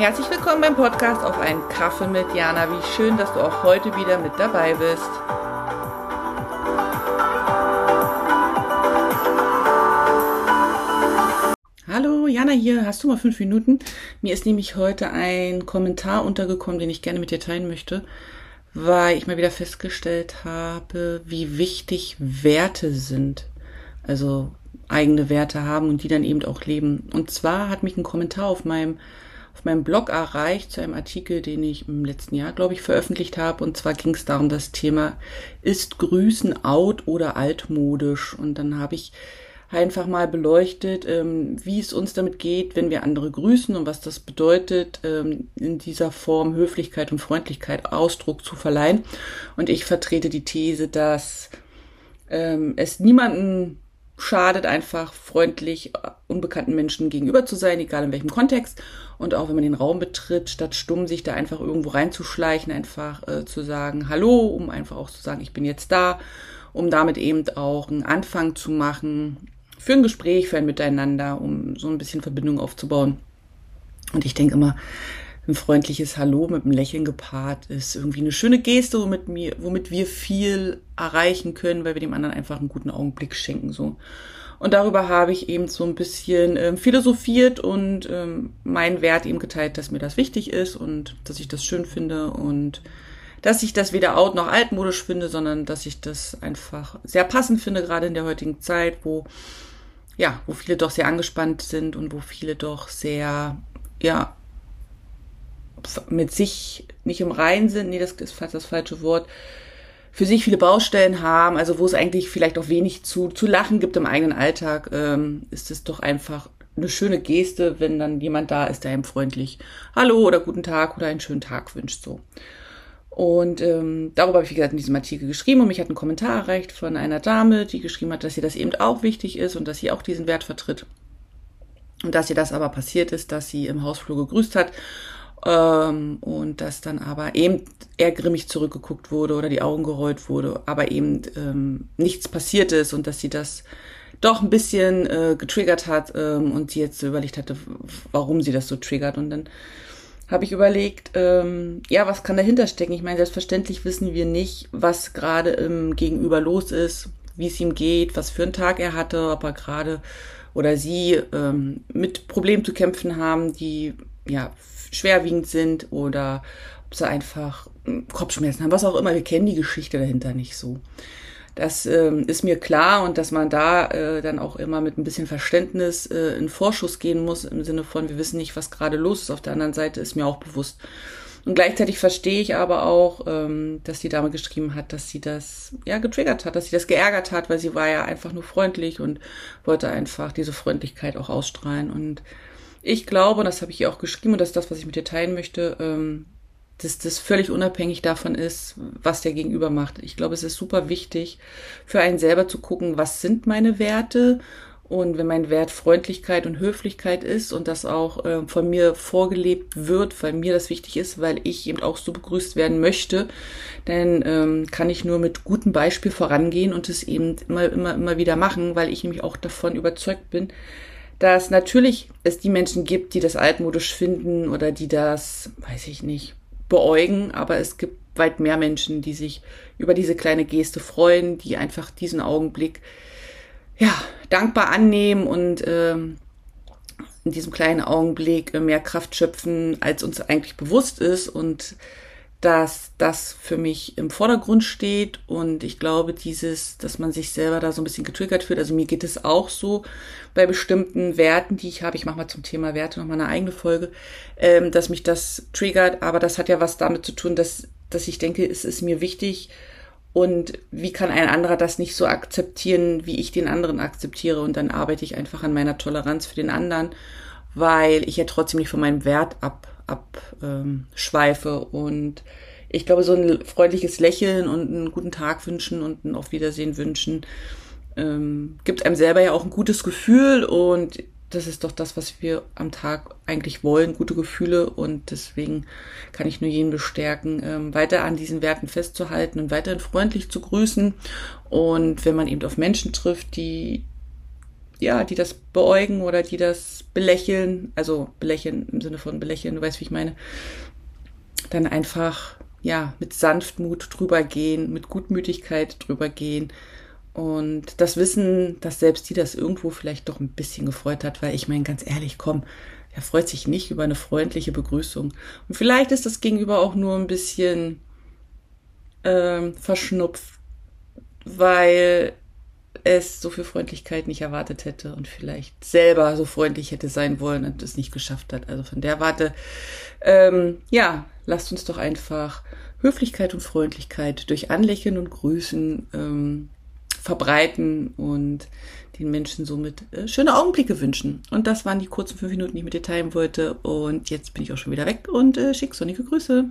Herzlich willkommen beim Podcast auf einen Kaffee mit Jana. Wie schön, dass du auch heute wieder mit dabei bist. Hallo, Jana hier. Hast du mal fünf Minuten? Mir ist nämlich heute ein Kommentar untergekommen, den ich gerne mit dir teilen möchte, weil ich mal wieder festgestellt habe, wie wichtig Werte sind. Also eigene Werte haben und die dann eben auch leben. Und zwar hat mich ein Kommentar auf meinem auf meinem Blog erreicht zu einem Artikel, den ich im letzten Jahr, glaube ich, veröffentlicht habe. Und zwar ging es darum, das Thema ist Grüßen out oder altmodisch. Und dann habe ich einfach mal beleuchtet, ähm, wie es uns damit geht, wenn wir andere grüßen und was das bedeutet, ähm, in dieser Form Höflichkeit und Freundlichkeit Ausdruck zu verleihen. Und ich vertrete die These, dass ähm, es niemanden schadet, einfach freundlich unbekannten Menschen gegenüber zu sein, egal in welchem Kontext. Und auch wenn man den Raum betritt, statt stumm sich da einfach irgendwo reinzuschleichen, einfach äh, zu sagen Hallo, um einfach auch zu sagen, ich bin jetzt da, um damit eben auch einen Anfang zu machen für ein Gespräch, für ein Miteinander, um so ein bisschen Verbindung aufzubauen. Und ich denke immer, ein freundliches Hallo mit einem Lächeln gepaart ist irgendwie eine schöne Geste, womit, mir, womit wir viel erreichen können, weil wir dem anderen einfach einen guten Augenblick schenken. So. Und darüber habe ich eben so ein bisschen ähm, philosophiert und ähm, meinen Wert eben geteilt, dass mir das wichtig ist und dass ich das schön finde und dass ich das weder out noch altmodisch finde, sondern dass ich das einfach sehr passend finde, gerade in der heutigen Zeit, wo ja, wo viele doch sehr angespannt sind und wo viele doch sehr, ja, mit sich nicht im Reinen sind, nee, das ist fast das falsche Wort, für sich viele Baustellen haben, also wo es eigentlich vielleicht auch wenig zu, zu lachen gibt im eigenen Alltag, ähm, ist es doch einfach eine schöne Geste, wenn dann jemand da ist, der einem freundlich Hallo oder guten Tag oder einen schönen Tag wünscht. So. Und ähm, darüber habe ich, wie gesagt, in diesem Artikel geschrieben und mich hat ein Kommentar erreicht von einer Dame, die geschrieben hat, dass ihr das eben auch wichtig ist und dass sie auch diesen Wert vertritt. Und dass ihr das aber passiert ist, dass sie im Hausflur gegrüßt hat ähm, und dass dann aber eben eher grimmig zurückgeguckt wurde oder die Augen gerollt wurde, aber eben ähm, nichts passiert ist und dass sie das doch ein bisschen äh, getriggert hat ähm, und sie jetzt so überlegt hatte, warum sie das so triggert. Und dann habe ich überlegt, ähm, ja, was kann dahinter stecken? Ich meine, selbstverständlich wissen wir nicht, was gerade im Gegenüber los ist, wie es ihm geht, was für einen Tag er hatte, ob er gerade oder sie ähm, mit Problemen zu kämpfen haben, die ja schwerwiegend sind oder ob sie einfach hm, Kopfschmerzen haben, was auch immer. Wir kennen die Geschichte dahinter nicht so. Das ähm, ist mir klar und dass man da äh, dann auch immer mit ein bisschen Verständnis äh, in Vorschuss gehen muss, im Sinne von, wir wissen nicht, was gerade los ist. Auf der anderen Seite ist mir auch bewusst. Und gleichzeitig verstehe ich aber auch, ähm, dass die Dame geschrieben hat, dass sie das ja getriggert hat, dass sie das geärgert hat, weil sie war ja einfach nur freundlich und wollte einfach diese Freundlichkeit auch ausstrahlen. Und ich glaube, und das habe ich ihr auch geschrieben, und das ist das, was ich mit dir teilen möchte, ähm, dass das völlig unabhängig davon ist, was der Gegenüber macht. Ich glaube, es ist super wichtig für einen selber zu gucken, was sind meine Werte und wenn mein Wert Freundlichkeit und Höflichkeit ist und das auch äh, von mir vorgelebt wird, weil mir das wichtig ist, weil ich eben auch so begrüßt werden möchte, dann ähm, kann ich nur mit gutem Beispiel vorangehen und es eben immer, immer, immer wieder machen, weil ich nämlich auch davon überzeugt bin, dass natürlich es die Menschen gibt, die das altmodisch finden oder die das, weiß ich nicht, beäugen, aber es gibt weit mehr Menschen, die sich über diese kleine Geste freuen, die einfach diesen Augenblick ja dankbar annehmen und ähm, in diesem kleinen Augenblick mehr Kraft schöpfen, als uns eigentlich bewusst ist und dass das für mich im Vordergrund steht und ich glaube, dieses, dass man sich selber da so ein bisschen getriggert fühlt, also mir geht es auch so bei bestimmten Werten, die ich habe, ich mache mal zum Thema Werte nochmal eine eigene Folge, ähm, dass mich das triggert, aber das hat ja was damit zu tun, dass, dass ich denke, es ist mir wichtig. Und wie kann ein anderer das nicht so akzeptieren, wie ich den anderen akzeptiere? Und dann arbeite ich einfach an meiner Toleranz für den anderen, weil ich ja trotzdem nicht von meinem Wert ab abschweife. Und ich glaube, so ein freundliches Lächeln und einen guten Tag wünschen und ein Auf Wiedersehen wünschen, ähm, gibt einem selber ja auch ein gutes Gefühl und das ist doch das, was wir am Tag eigentlich wollen, gute Gefühle. Und deswegen kann ich nur jeden bestärken, ähm, weiter an diesen Werten festzuhalten und weiterhin freundlich zu grüßen. Und wenn man eben auf Menschen trifft, die ja, die das beäugen oder die das belächeln, also belächeln im Sinne von belächeln, du weißt, wie ich meine, dann einfach, ja, mit Sanftmut drüber gehen, mit Gutmütigkeit drüber gehen und das Wissen, dass selbst die das irgendwo vielleicht doch ein bisschen gefreut hat, weil ich meine, ganz ehrlich, komm, er freut sich nicht über eine freundliche Begrüßung. Und vielleicht ist das Gegenüber auch nur ein bisschen ähm, verschnupft, weil es so viel Freundlichkeit nicht erwartet hätte und vielleicht selber so freundlich hätte sein wollen und es nicht geschafft hat. Also von der Warte, ähm, ja, lasst uns doch einfach Höflichkeit und Freundlichkeit durch Anlächeln und Grüßen ähm, verbreiten und den Menschen somit äh, schöne Augenblicke wünschen. Und das waren die kurzen fünf Minuten, die ich mit dir teilen wollte. Und jetzt bin ich auch schon wieder weg und äh, schick sonnige Grüße.